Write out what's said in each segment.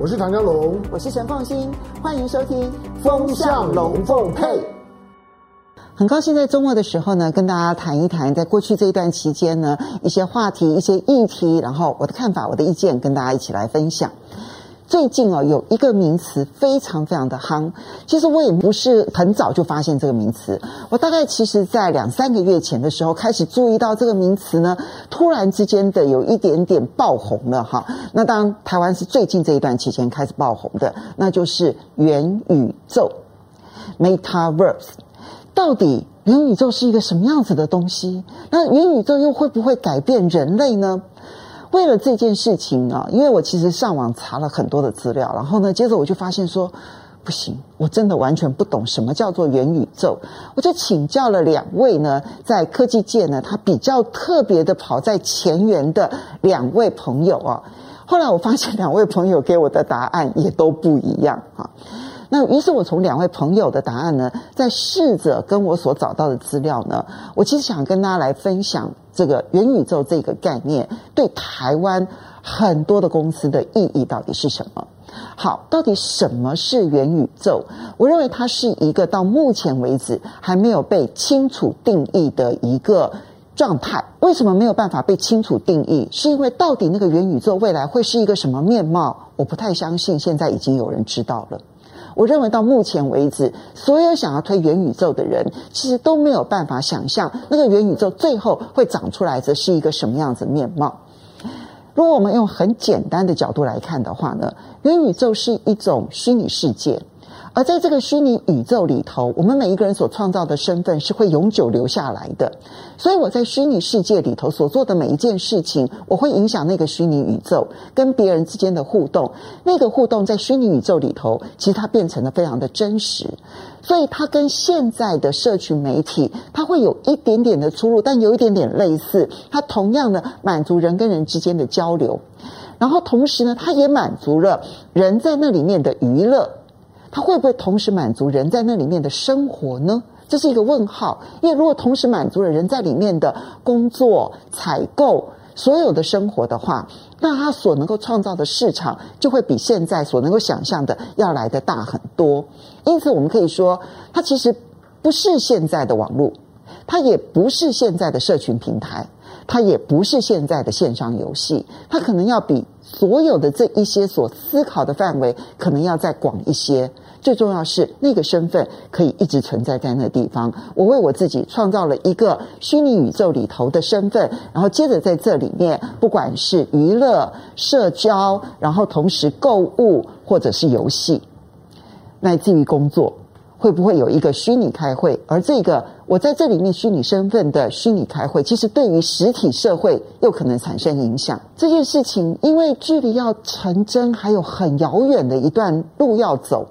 我是唐江龙，我是陈凤新，欢迎收听《风向龙凤配》。很高兴在周末的时候呢，跟大家谈一谈，在过去这一段期间呢，一些话题、一些议题，然后我的看法、我的意见，跟大家一起来分享。最近哦，有一个名词非常非常的夯。其实我也不是很早就发现这个名词，我大概其实在两三个月前的时候开始注意到这个名词呢，突然之间的有一点点爆红了哈。那当然，台湾是最近这一段期间开始爆红的，那就是元宇宙 （Metaverse）。到底元宇宙是一个什么样子的东西？那元宇宙又会不会改变人类呢？为了这件事情啊，因为我其实上网查了很多的资料，然后呢，接着我就发现说，不行，我真的完全不懂什么叫做元宇宙，我就请教了两位呢，在科技界呢，他比较特别的跑在前沿的两位朋友啊。后来我发现两位朋友给我的答案也都不一样啊。那于是我从两位朋友的答案呢，在试着跟我所找到的资料呢，我其实想跟大家来分享这个元宇宙这个概念对台湾很多的公司的意义到底是什么？好，到底什么是元宇宙？我认为它是一个到目前为止还没有被清楚定义的一个状态。为什么没有办法被清楚定义？是因为到底那个元宇宙未来会是一个什么面貌？我不太相信现在已经有人知道了。我认为到目前为止，所有想要推元宇宙的人，其实都没有办法想象那个元宇宙最后会长出来的是一个什么样子面貌。如果我们用很简单的角度来看的话呢，元宇宙是一种虚拟世界。而在这个虚拟宇宙里头，我们每一个人所创造的身份是会永久留下来的。所以我在虚拟世界里头所做的每一件事情，我会影响那个虚拟宇宙跟别人之间的互动。那个互动在虚拟宇宙里头，其实它变成了非常的真实。所以它跟现在的社群媒体，它会有一点点的出入，但有一点点类似。它同样的满足人跟人之间的交流，然后同时呢，它也满足了人在那里面的娱乐。它会不会同时满足人在那里面的生活呢？这是一个问号。因为如果同时满足了人在里面的工作、采购、所有的生活的话，那它所能够创造的市场就会比现在所能够想象的要来得大很多。因此，我们可以说，它其实不是现在的网络，它也不是现在的社群平台，它也不是现在的线上游戏，它可能要比。所有的这一些所思考的范围，可能要再广一些。最重要是那个身份可以一直存在在那地方。我为我自己创造了一个虚拟宇宙里头的身份，然后接着在这里面，不管是娱乐、社交，然后同时购物，或者是游戏，乃至于工作。会不会有一个虚拟开会？而这个我在这里面虚拟身份的虚拟开会，其实对于实体社会又可能产生影响。这件事情，因为距离要成真还有很遥远的一段路要走。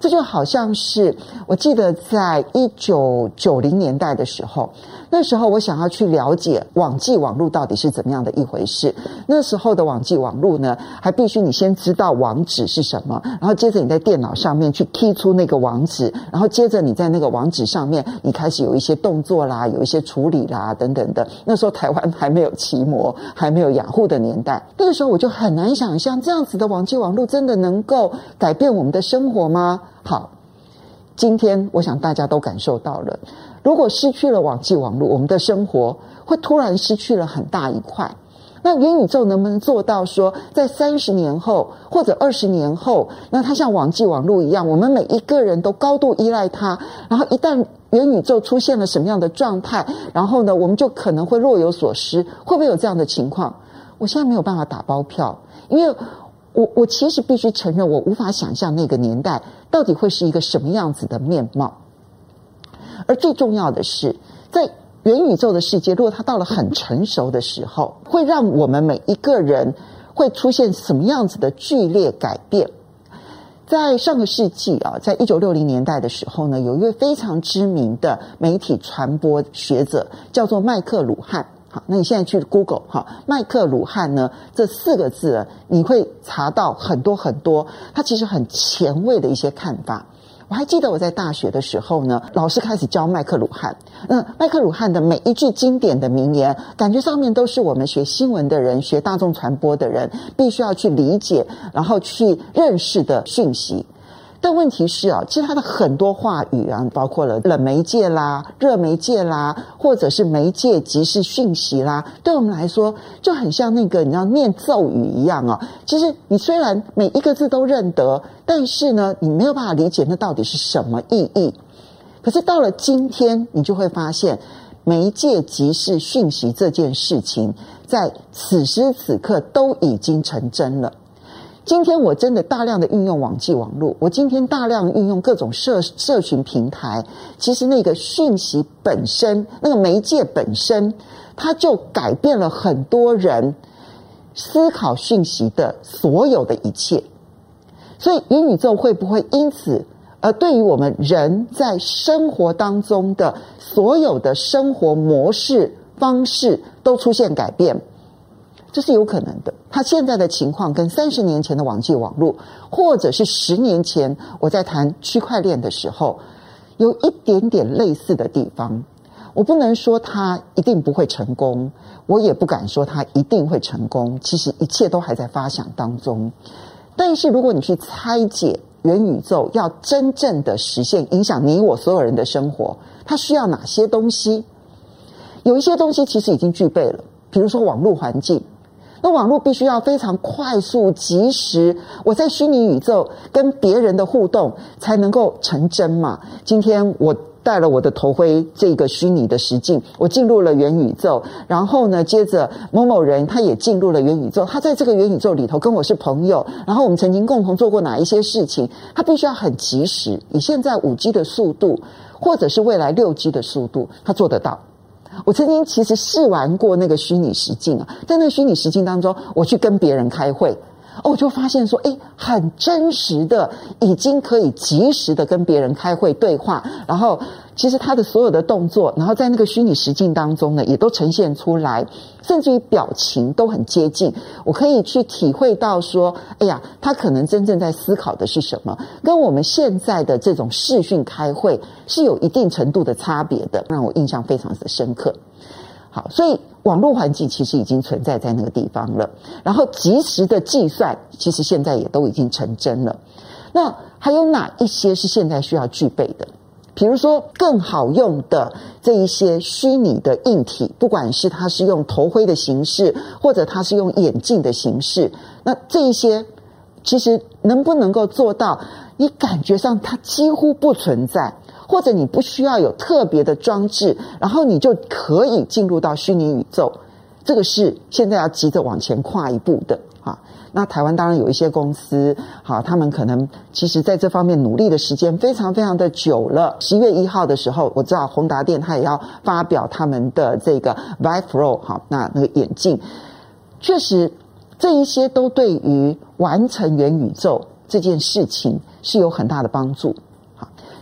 这就好像是我记得在一九九零年代的时候。那时候我想要去了解网际网路到底是怎么样的一回事。那时候的网际网路呢，还必须你先知道网址是什么，然后接着你在电脑上面去 key 出那个网址，然后接着你在那个网址上面，你开始有一些动作啦，有一些处理啦等等的。那时候台湾还没有奇摩，还没有养护的年代，那个时候我就很难想象这样子的网际网路真的能够改变我们的生活吗？好。今天，我想大家都感受到了，如果失去了网际网络，我们的生活会突然失去了很大一块。那元宇宙能不能做到说，在三十年后或者二十年后，那它像网际网络一样，我们每一个人都高度依赖它。然后一旦元宇宙出现了什么样的状态，然后呢，我们就可能会若有所失。会不会有这样的情况？我现在没有办法打包票，因为。我我其实必须承认，我无法想象那个年代到底会是一个什么样子的面貌。而最重要的是，在元宇宙的世界，如果它到了很成熟的时候，会让我们每一个人会出现什么样子的剧烈改变？在上个世纪啊，在一九六零年代的时候呢，有一位非常知名的媒体传播学者，叫做麦克鲁汉。好，那你现在去 Google 哈，麦克鲁汉呢，这四个字，你会查到很多很多他其实很前卫的一些看法。我还记得我在大学的时候呢，老师开始教麦克鲁汉。那麦克鲁汉的每一句经典的名言，感觉上面都是我们学新闻的人、学大众传播的人必须要去理解，然后去认识的讯息。但问题是啊，其实他的很多话语啊，包括了冷媒介啦、热媒介啦，或者是媒介即时讯息啦，对我们来说就很像那个你要念咒语一样啊。其实你虽然每一个字都认得，但是呢，你没有办法理解那到底是什么意义。可是到了今天，你就会发现，媒介即时讯息这件事情，在此时此刻都已经成真了。今天我真的大量的运用网际网络，我今天大量运用各种社社群平台，其实那个讯息本身，那个媒介本身，它就改变了很多人思考讯息的所有的一切。所以元宇宙会不会因此而对于我们人在生活当中的所有的生活模式方式都出现改变？这是有可能的。他现在的情况跟三十年前的网际网络，或者是十年前我在谈区块链的时候，有一点点类似的地方。我不能说他一定不会成功，我也不敢说他一定会成功。其实一切都还在发想当中。但是如果你去拆解元宇宙要真正的实现影响你我所有人的生活，它需要哪些东西？有一些东西其实已经具备了，比如说网络环境。那网络必须要非常快速、及时，我在虚拟宇宙跟别人的互动才能够成真嘛。今天我带了我的头盔这个虚拟的实境，我进入了元宇宙，然后呢，接着某某人他也进入了元宇宙，他在这个元宇宙里头跟我是朋友，然后我们曾经共同做过哪一些事情，他必须要很及时，以现在五 G 的速度，或者是未来六 G 的速度，他做得到。我曾经其实试玩过那个虚拟实境啊，在那个虚拟实境当中，我去跟别人开会，哦，我就发现说，诶，很真实的，已经可以及时的跟别人开会对话，然后。其实他的所有的动作，然后在那个虚拟实境当中呢，也都呈现出来，甚至于表情都很接近。我可以去体会到说，哎呀，他可能真正在思考的是什么，跟我们现在的这种视讯开会是有一定程度的差别的，让我印象非常的深刻。好，所以网络环境其实已经存在在那个地方了，然后即时的计算其实现在也都已经成真了。那还有哪一些是现在需要具备的？比如说，更好用的这一些虚拟的硬体，不管是它是用头盔的形式，或者它是用眼镜的形式，那这一些其实能不能够做到，你感觉上它几乎不存在，或者你不需要有特别的装置，然后你就可以进入到虚拟宇宙，这个是现在要急着往前跨一步的哈。那台湾当然有一些公司，好，他们可能其实在这方面努力的时间非常非常的久了。十一月一号的时候，我知道宏达电他也要发表他们的这个 Vive Pro，好，那那个眼镜，确实这一些都对于完成元宇宙这件事情是有很大的帮助。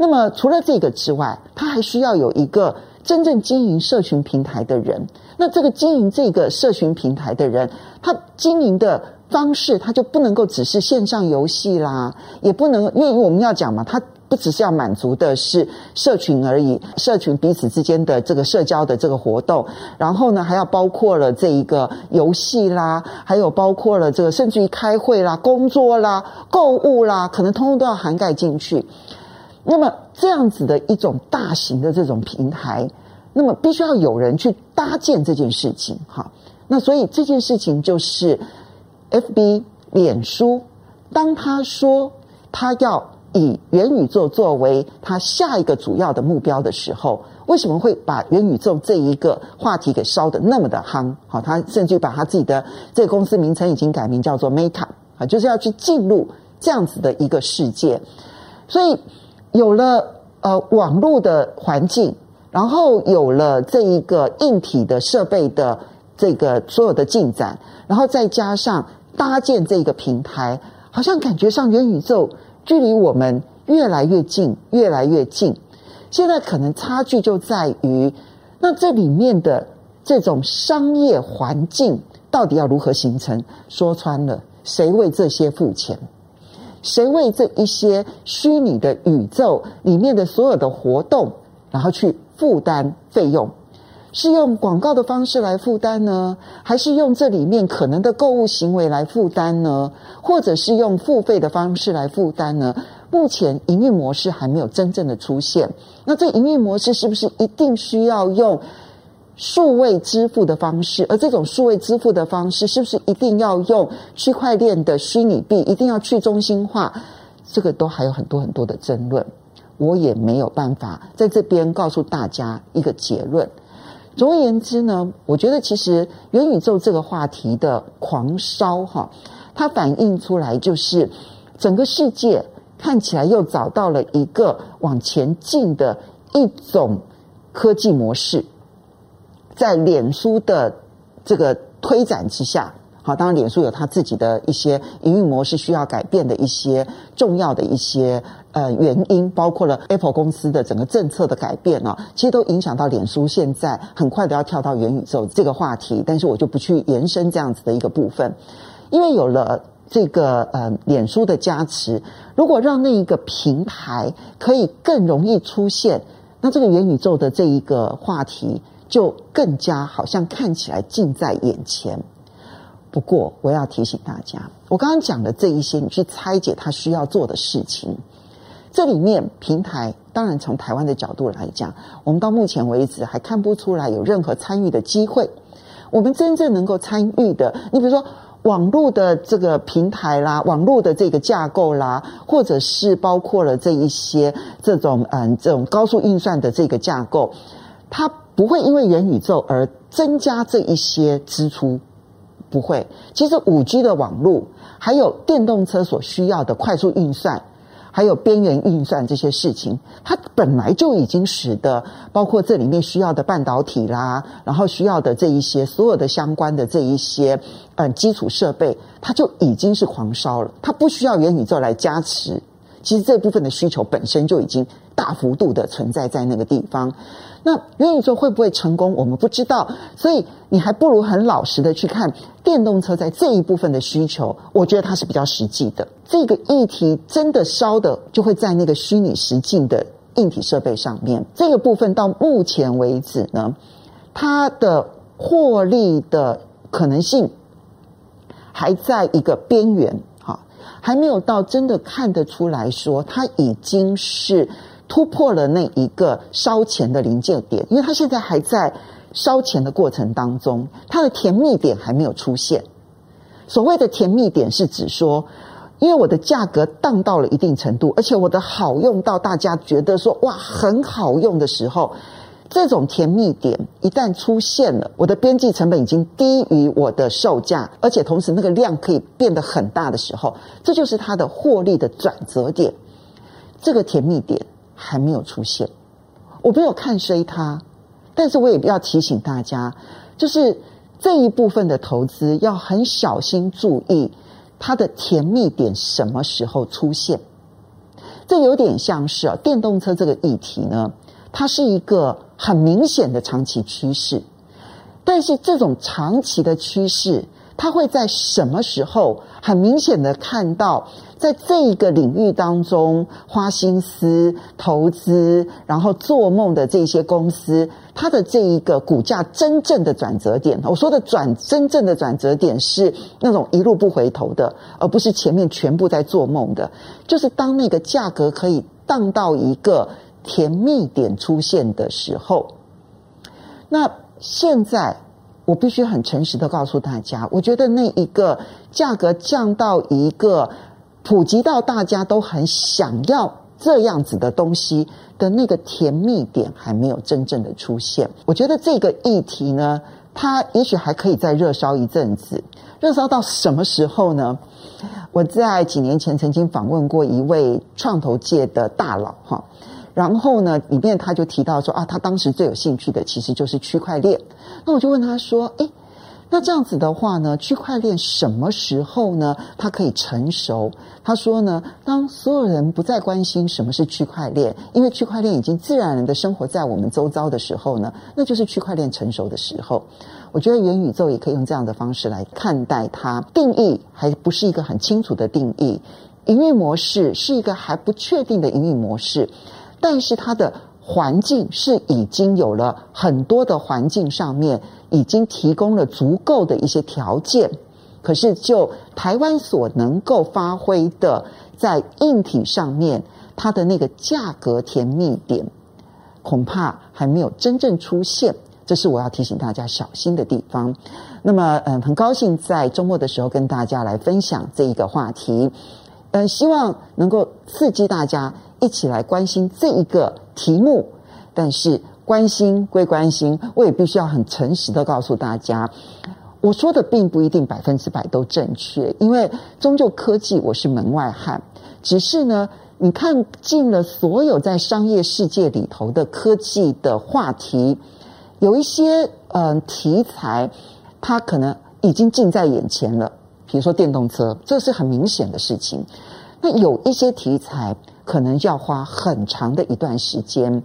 那么除了这个之外，他还需要有一个真正经营社群平台的人。那这个经营这个社群平台的人，他经营的。方式，他就不能够只是线上游戏啦，也不能，因为我们要讲嘛，他不只是要满足的是社群而已，社群彼此之间的这个社交的这个活动，然后呢，还要包括了这一个游戏啦，还有包括了这个甚至于开会啦、工作啦、购物啦，可能通通都要涵盖进去。那么这样子的一种大型的这种平台，那么必须要有人去搭建这件事情，哈，那所以这件事情就是。FB 脸书，当他说他要以元宇宙作为他下一个主要的目标的时候，为什么会把元宇宙这一个话题给烧得那么的夯？好，他甚至把他自己的这个公司名称已经改名叫做 Meta，啊，就是要去进入这样子的一个世界。所以有了呃网络的环境，然后有了这一个硬体的设备的这个所有的进展，然后再加上。搭建这个平台，好像感觉上元宇宙距离我们越来越近，越来越近。现在可能差距就在于，那这里面的这种商业环境到底要如何形成？说穿了，谁为这些付钱？谁为这一些虚拟的宇宙里面的所有的活动，然后去负担费用？是用广告的方式来负担呢，还是用这里面可能的购物行为来负担呢？或者是用付费的方式来负担呢？目前营运模式还没有真正的出现。那这营运模式是不是一定需要用数位支付的方式？而这种数位支付的方式是不是一定要用区块链的虚拟币？一定要去中心化？这个都还有很多很多的争论。我也没有办法在这边告诉大家一个结论。总而言之呢，我觉得其实元宇宙这个话题的狂烧哈，它反映出来就是整个世界看起来又找到了一个往前进的一种科技模式，在脸书的这个推展之下。好，当然，脸书有它自己的一些营运模式需要改变的一些重要的一些呃原因，包括了 Apple 公司的整个政策的改变啊，其实都影响到脸书现在很快的要跳到元宇宙这个话题。但是我就不去延伸这样子的一个部分，因为有了这个呃脸书的加持，如果让那一个平台可以更容易出现，那这个元宇宙的这一个话题就更加好像看起来近在眼前。不过，我要提醒大家，我刚刚讲的这一些，你去拆解他需要做的事情。这里面平台，当然从台湾的角度来讲，我们到目前为止还看不出来有任何参与的机会。我们真正能够参与的，你比如说网络的这个平台啦，网络的这个架构啦，或者是包括了这一些这种嗯这种高速运算的这个架构，它不会因为元宇宙而增加这一些支出。不会，其实五 G 的网络，还有电动车所需要的快速运算，还有边缘运算这些事情，它本来就已经使得包括这里面需要的半导体啦，然后需要的这一些所有的相关的这一些嗯基础设备，它就已经是狂烧了，它不需要元宇宙来加持。其实这部分的需求本身就已经大幅度的存在在那个地方。那元宇宙会不会成功？我们不知道，所以你还不如很老实的去看电动车在这一部分的需求。我觉得它是比较实际的。这个议题真的烧的就会在那个虚拟实境的硬体设备上面。这个部分到目前为止呢，它的获利的可能性还在一个边缘，还没有到真的看得出来说它已经是。突破了那一个烧钱的临界点，因为它现在还在烧钱的过程当中，它的甜蜜点还没有出现。所谓的甜蜜点是指说，因为我的价格降到了一定程度，而且我的好用到大家觉得说哇很好用的时候，这种甜蜜点一旦出现了，我的边际成本已经低于我的售价，而且同时那个量可以变得很大的时候，这就是它的获利的转折点。这个甜蜜点。还没有出现，我没有看衰它，但是我也要提醒大家，就是这一部分的投资要很小心注意它的甜蜜点什么时候出现。这有点像是啊，电动车这个议题呢，它是一个很明显的长期趋势，但是这种长期的趋势，它会在什么时候很明显的看到？在这一个领域当中，花心思投资，然后做梦的这些公司，它的这一个股价真正的转折点，我说的转真正的转折点是那种一路不回头的，而不是前面全部在做梦的。就是当那个价格可以荡到一个甜蜜点出现的时候，那现在我必须很诚实的告诉大家，我觉得那一个价格降到一个。普及到大家都很想要这样子的东西的那个甜蜜点还没有真正的出现。我觉得这个议题呢，它也许还可以再热烧一阵子。热烧到什么时候呢？我在几年前曾经访问过一位创投界的大佬哈，然后呢，里面他就提到说啊，他当时最有兴趣的其实就是区块链。那我就问他说，诶那这样子的话呢，区块链什么时候呢？它可以成熟？他说呢，当所有人不再关心什么是区块链，因为区块链已经自然的生活在我们周遭的时候呢，那就是区块链成熟的时候。我觉得元宇宙也可以用这样的方式来看待它，定义还不是一个很清楚的定义，营运模式是一个还不确定的营运模式，但是它的。环境是已经有了很多的环境上面已经提供了足够的一些条件，可是就台湾所能够发挥的在硬体上面，它的那个价格甜蜜点恐怕还没有真正出现，这是我要提醒大家小心的地方。那么，嗯，很高兴在周末的时候跟大家来分享这一个话题，嗯，希望能够刺激大家。一起来关心这一个题目，但是关心归关心，我也必须要很诚实的告诉大家，我说的并不一定百分之百都正确，因为终究科技我是门外汉。只是呢，你看尽了所有在商业世界里头的科技的话题，有一些嗯、题材，它可能已经近在眼前了，比如说电动车，这是很明显的事情。那有一些题材。可能要花很长的一段时间，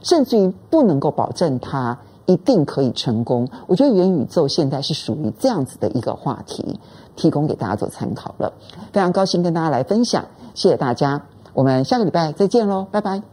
甚至于不能够保证它一定可以成功。我觉得元宇宙现在是属于这样子的一个话题，提供给大家做参考了。非常高兴跟大家来分享，谢谢大家，我们下个礼拜再见喽，拜拜。